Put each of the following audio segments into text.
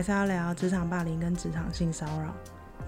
还是要聊职场霸凌跟职场性骚扰，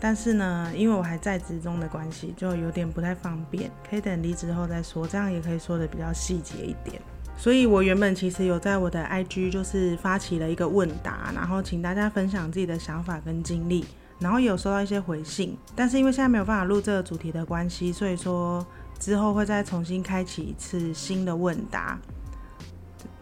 但是呢，因为我还在职中的关系，就有点不太方便，可以等离职后再说，这样也可以说的比较细节一点。所以我原本其实有在我的 IG 就是发起了一个问答，然后请大家分享自己的想法跟经历，然后有收到一些回信，但是因为现在没有办法录这个主题的关系，所以说之后会再重新开启一次新的问答。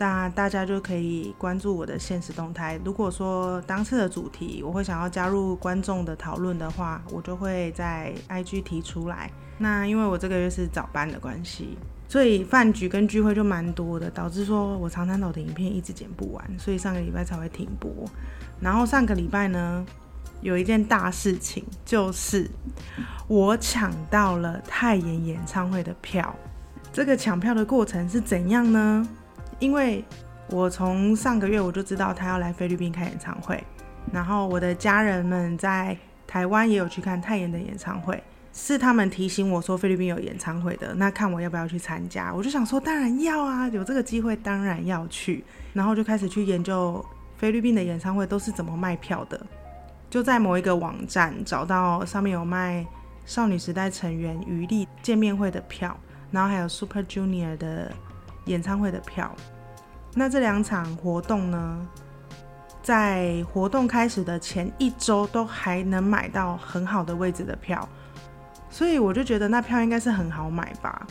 那大家就可以关注我的现实动态。如果说当次的主题我会想要加入观众的讨论的话，我就会在 IG 提出来。那因为我这个月是早班的关系，所以饭局跟聚会就蛮多的，导致说我长滩岛的影片一直剪不完，所以上个礼拜才会停播。然后上个礼拜呢，有一件大事情，就是我抢到了泰妍演唱会的票。这个抢票的过程是怎样呢？因为我从上个月我就知道他要来菲律宾开演唱会，然后我的家人们在台湾也有去看泰妍的演唱会，是他们提醒我说菲律宾有演唱会的，那看我要不要去参加，我就想说当然要啊，有这个机会当然要去，然后就开始去研究菲律宾的演唱会都是怎么卖票的，就在某一个网站找到上面有卖少女时代成员余力见面会的票，然后还有 Super Junior 的。演唱会的票，那这两场活动呢，在活动开始的前一周都还能买到很好的位置的票，所以我就觉得那票应该是很好买吧。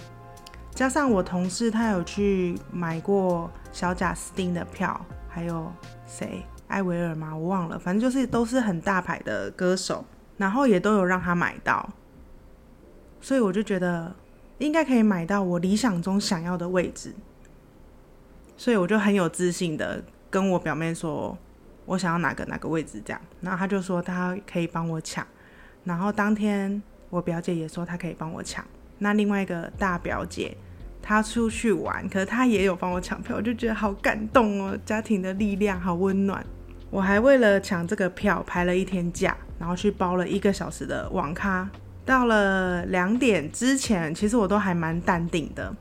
加上我同事他有去买过小贾斯汀的票，还有谁艾维尔吗？我忘了，反正就是都是很大牌的歌手，然后也都有让他买到，所以我就觉得。应该可以买到我理想中想要的位置，所以我就很有自信的跟我表妹说，我想要哪个哪个位置这样，然后她就说她可以帮我抢，然后当天我表姐也说她可以帮我抢，那另外一个大表姐她出去玩，可是她也有帮我抢票，我就觉得好感动哦，家庭的力量好温暖。我还为了抢这个票排了一天假，然后去包了一个小时的网咖。到了两点之前，其实我都还蛮淡定的，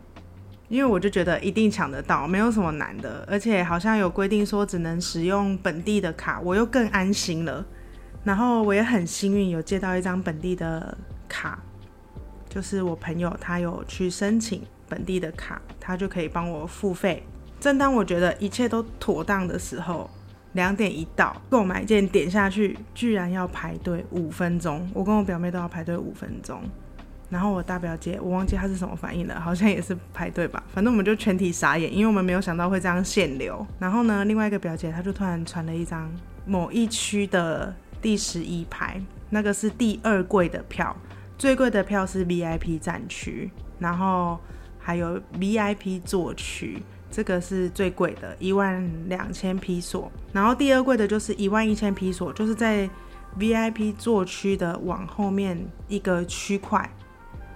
因为我就觉得一定抢得到，没有什么难的，而且好像有规定说只能使用本地的卡，我又更安心了。然后我也很幸运有借到一张本地的卡，就是我朋友他有去申请本地的卡，他就可以帮我付费。正当我觉得一切都妥当的时候。两点一到，购买键点下去，居然要排队五分钟。我跟我表妹都要排队五分钟，然后我大表姐，我忘记她是什么反应了，好像也是排队吧。反正我们就全体傻眼，因为我们没有想到会这样限流。然后呢，另外一个表姐她就突然传了一张某一区的第十一排，那个是第二贵的票，最贵的票是 VIP 站区，然后还有 VIP 座区。这个是最贵的，一万两千披索。然后第二贵的就是一万一千披索，就是在 VIP 座区的往后面一个区块，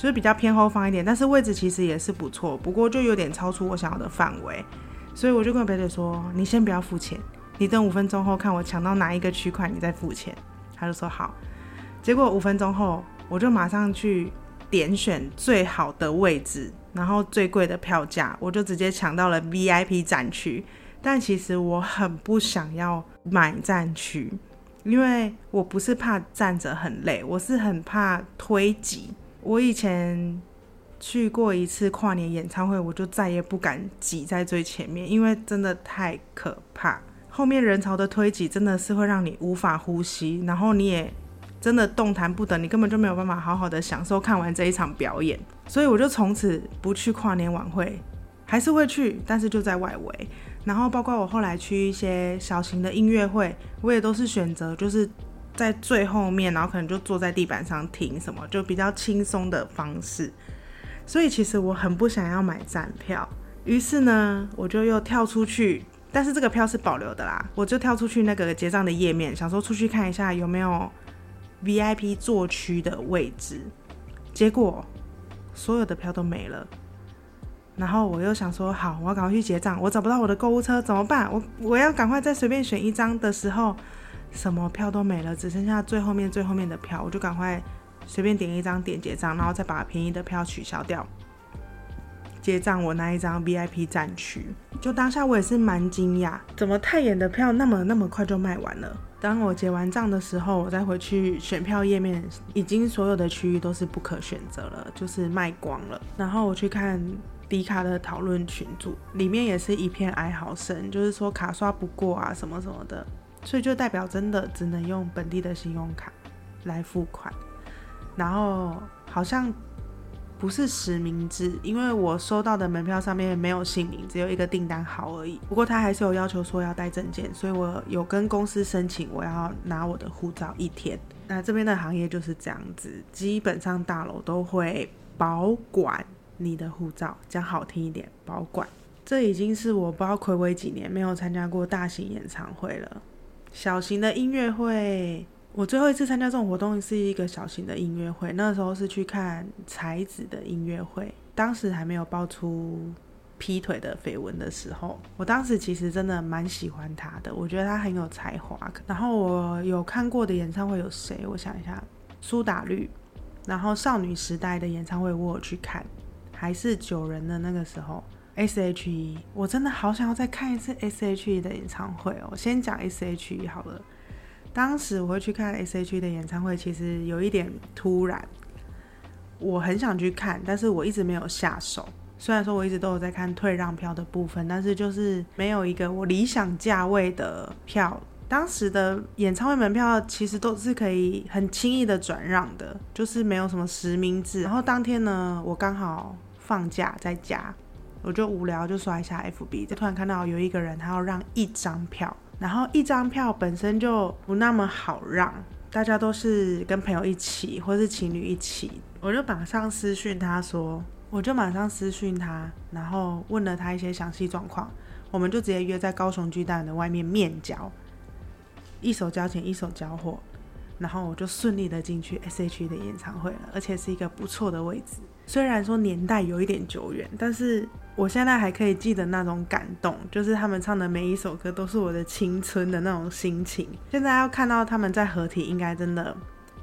就是比较偏后方一点，但是位置其实也是不错，不过就有点超出我想要的范围，所以我就跟我表姐说：“你先不要付钱，你等五分钟后看我抢到哪一个区块，你再付钱。”他就说好。结果五分钟后，我就马上去点选最好的位置。然后最贵的票价，我就直接抢到了 VIP 站区。但其实我很不想要买站区，因为我不是怕站着很累，我是很怕推挤。我以前去过一次跨年演唱会，我就再也不敢挤在最前面，因为真的太可怕。后面人潮的推挤真的是会让你无法呼吸，然后你也。真的动弹不得，你根本就没有办法好好的享受看完这一场表演。所以我就从此不去跨年晚会，还是会去，但是就在外围。然后包括我后来去一些小型的音乐会，我也都是选择就是在最后面，然后可能就坐在地板上听什么，就比较轻松的方式。所以其实我很不想要买站票，于是呢，我就又跳出去，但是这个票是保留的啦，我就跳出去那个结账的页面，想说出去看一下有没有。VIP 座区的位置，结果所有的票都没了。然后我又想说，好，我要赶快去结账。我找不到我的购物车怎么办？我我要赶快再随便选一张的时候，什么票都没了，只剩下最后面最后面的票。我就赶快随便点一张点结账，然后再把便宜的票取消掉。结账我那一张 VIP 站区。就当下我也是蛮惊讶，怎么太妍的票那么那么快就卖完了？当我结完账的时候，我再回去选票页面，已经所有的区域都是不可选择了，就是卖光了。然后我去看迪卡的讨论群组，里面也是一片哀嚎声，就是说卡刷不过啊什么什么的，所以就代表真的只能用本地的信用卡来付款。然后好像。不是实名制，因为我收到的门票上面没有姓名，只有一个订单号而已。不过他还是有要求说要带证件，所以我有跟公司申请，我要拿我的护照一天。那这边的行业就是这样子，基本上大楼都会保管你的护照，讲好听一点，保管。这已经是我不知道暌违几年没有参加过大型演唱会了，小型的音乐会。我最后一次参加这种活动是一个小型的音乐会，那时候是去看才子的音乐会，当时还没有爆出劈腿的绯闻的时候，我当时其实真的蛮喜欢他的，我觉得他很有才华。然后我有看过的演唱会有谁？我想一下，苏打绿，然后少女时代的演唱会我有去看，还是九人的那个时候，S.H.E，我真的好想要再看一次 S.H.E 的演唱会哦。先讲 S.H.E 好了。当时我会去看 S.H.E 的演唱会，其实有一点突然。我很想去看，但是我一直没有下手。虽然说我一直都有在看退让票的部分，但是就是没有一个我理想价位的票。当时的演唱会门票其实都是可以很轻易的转让的，就是没有什么实名制。然后当天呢，我刚好放假在家，我就无聊就刷一下 F.B，就突然看到有一个人他要让一张票。然后一张票本身就不那么好让，大家都是跟朋友一起或是情侣一起，我就马上私讯他说，我就马上私讯他，然后问了他一些详细状况，我们就直接约在高雄巨蛋的外面面交，一手交钱一手交货，然后我就顺利的进去 S.H.E 的演唱会了，而且是一个不错的位置，虽然说年代有一点久远，但是。我现在还可以记得那种感动，就是他们唱的每一首歌都是我的青春的那种心情。现在要看到他们在合体，应该真的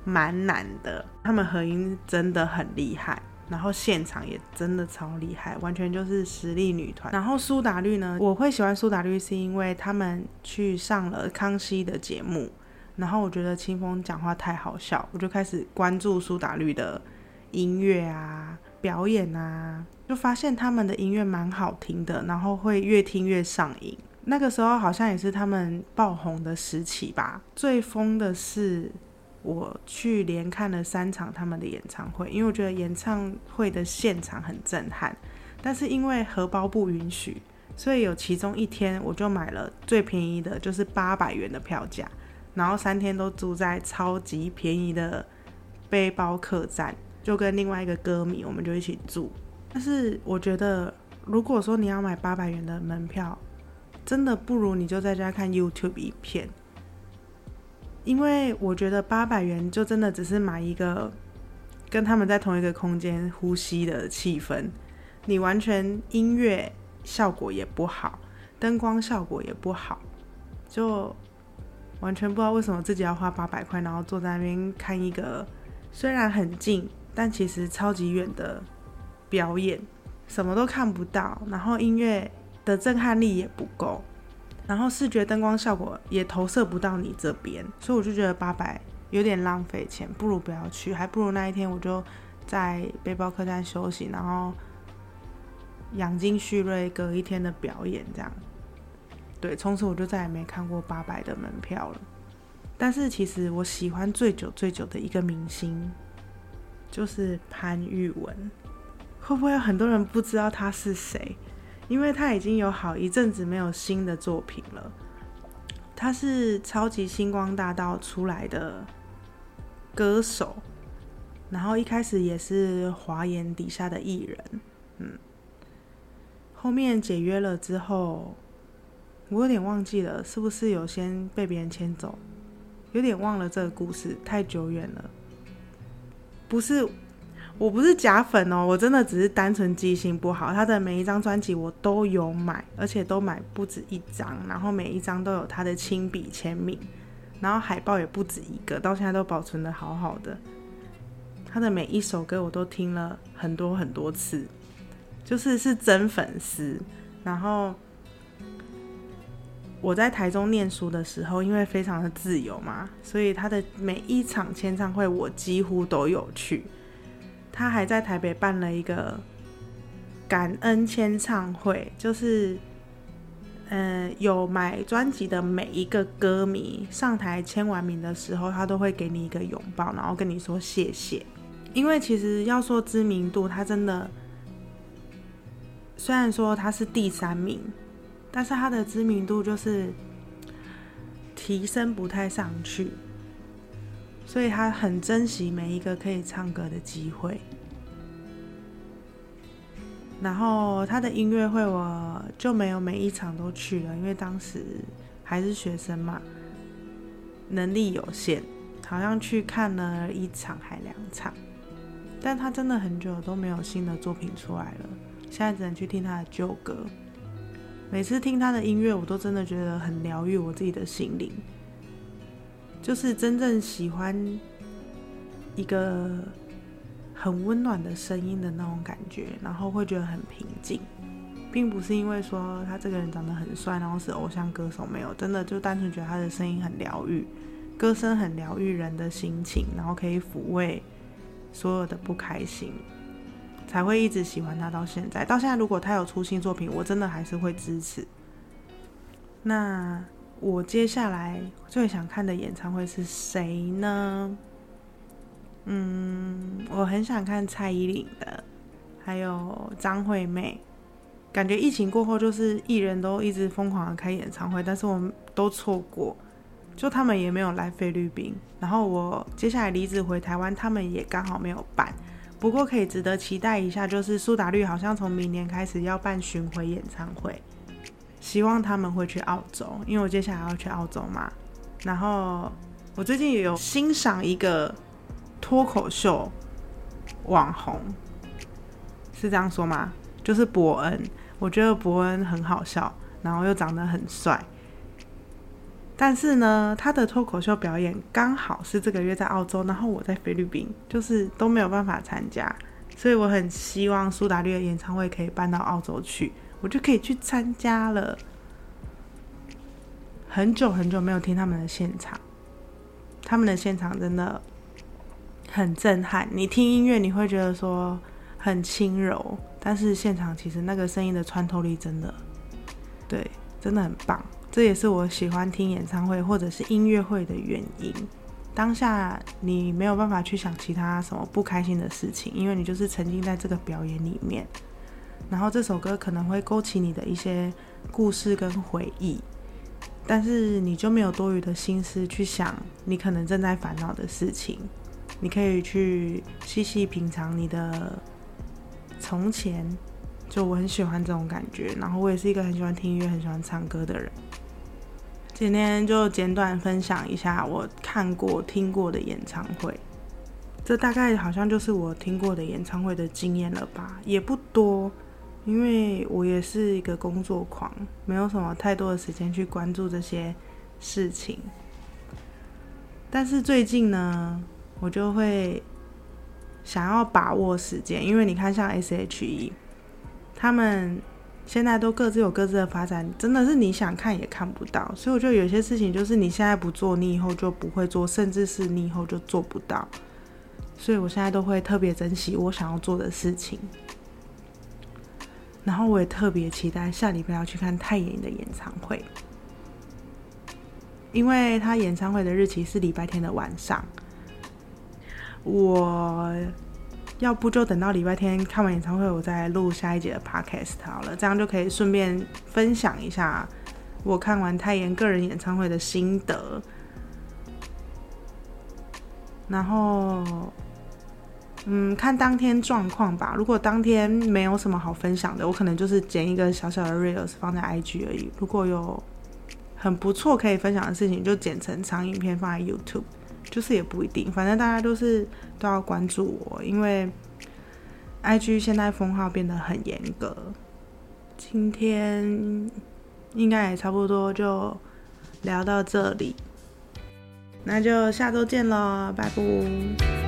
蛮难的。他们合音真的很厉害，然后现场也真的超厉害，完全就是实力女团。然后苏打绿呢，我会喜欢苏打绿是因为他们去上了康熙的节目，然后我觉得清风讲话太好笑，我就开始关注苏打绿的音乐啊。表演啊，就发现他们的音乐蛮好听的，然后会越听越上瘾。那个时候好像也是他们爆红的时期吧。最疯的是，我去连看了三场他们的演唱会，因为我觉得演唱会的现场很震撼。但是因为荷包不允许，所以有其中一天我就买了最便宜的，就是八百元的票价，然后三天都住在超级便宜的背包客栈。就跟另外一个歌迷，我们就一起住。但是我觉得，如果说你要买八百元的门票，真的不如你就在家看 YouTube 影片，因为我觉得八百元就真的只是买一个跟他们在同一个空间呼吸的气氛，你完全音乐效果也不好，灯光效果也不好，就完全不知道为什么自己要花八百块，然后坐在那边看一个虽然很近。但其实超级远的表演，什么都看不到，然后音乐的震撼力也不够，然后视觉灯光效果也投射不到你这边，所以我就觉得八百有点浪费钱，不如不要去，还不如那一天我就在背包客栈休息，然后养精蓄锐，隔一天的表演这样。对，从此我就再也没看过八百的门票了。但是其实我喜欢最久最久的一个明星。就是潘玉文，会不会有很多人不知道他是谁？因为他已经有好一阵子没有新的作品了。他是超级星光大道出来的歌手，然后一开始也是华研底下的艺人，嗯，后面解约了之后，我有点忘记了是不是有先被别人牵走，有点忘了这个故事，太久远了。不是，我不是假粉哦，我真的只是单纯记性不好。他的每一张专辑我都有买，而且都买不止一张，然后每一张都有他的亲笔签名，然后海报也不止一个，到现在都保存的好好的。他的每一首歌我都听了很多很多次，就是是真粉丝。然后我在台中念书的时候，因为非常的自由嘛，所以他的每一场签唱会我几乎都有去。他还在台北办了一个感恩签唱会，就是。嗯，有买专辑的每一个歌迷上台签完名的时候，他都会给你一个拥抱，然后跟你说谢谢。因为其实要说知名度，他真的虽然说他是第三名，但是他的知名度就是提升不太上去，所以他很珍惜每一个可以唱歌的机会。然后他的音乐会我就没有每一场都去了，因为当时还是学生嘛，能力有限，好像去看了一场还两场。但他真的很久都没有新的作品出来了，现在只能去听他的旧歌。每次听他的音乐，我都真的觉得很疗愈我自己的心灵，就是真正喜欢一个。很温暖的声音的那种感觉，然后会觉得很平静，并不是因为说他这个人长得很帅，然后是偶像歌手，没有，真的就单纯觉得他的声音很疗愈，歌声很疗愈人的心情，然后可以抚慰所有的不开心，才会一直喜欢他到现在。到现在，如果他有出新作品，我真的还是会支持。那我接下来最想看的演唱会是谁呢？嗯，我很想看蔡依林的，还有张惠妹。感觉疫情过后，就是艺人都一直疯狂的开演唱会，但是我们都错过，就他们也没有来菲律宾。然后我接下来离职回台湾，他们也刚好没有办。不过可以值得期待一下，就是苏打绿好像从明年开始要办巡回演唱会，希望他们会去澳洲，因为我接下来要去澳洲嘛。然后我最近也有欣赏一个。脱口秀网红是这样说吗？就是伯恩，我觉得伯恩很好笑，然后又长得很帅。但是呢，他的脱口秀表演刚好是这个月在澳洲，然后我在菲律宾，就是都没有办法参加。所以我很希望苏打绿的演唱会可以搬到澳洲去，我就可以去参加了。很久很久没有听他们的现场，他们的现场真的。很震撼，你听音乐你会觉得说很轻柔，但是现场其实那个声音的穿透力真的，对，真的很棒。这也是我喜欢听演唱会或者是音乐会的原因。当下你没有办法去想其他什么不开心的事情，因为你就是沉浸在这个表演里面。然后这首歌可能会勾起你的一些故事跟回忆，但是你就没有多余的心思去想你可能正在烦恼的事情。你可以去细细品尝你的从前，就我很喜欢这种感觉。然后我也是一个很喜欢听音乐、很喜欢唱歌的人。今天就简短分享一下我看过、听过的演唱会。这大概好像就是我听过的演唱会的经验了吧，也不多，因为我也是一个工作狂，没有什么太多的时间去关注这些事情。但是最近呢？我就会想要把握时间，因为你看，像 S.H.E，他们现在都各自有各自的发展，真的是你想看也看不到。所以我觉得有些事情就是你现在不做，你以后就不会做，甚至是你以后就做不到。所以我现在都会特别珍惜我想要做的事情，然后我也特别期待下礼拜要去看泰妍的演唱会，因为他演唱会的日期是礼拜天的晚上。我要不就等到礼拜天看完演唱会，我再录下一节的 podcast 好了，这样就可以顺便分享一下我看完泰妍个人演唱会的心得。然后，嗯，看当天状况吧。如果当天没有什么好分享的，我可能就是剪一个小小的 reels 放在 IG 而已。如果有很不错可以分享的事情，就剪成长影片放在 YouTube。就是也不一定，反正大家都是都要关注我，因为 I G 现在封号变得很严格。今天应该也差不多就聊到这里，那就下周见喽，拜拜。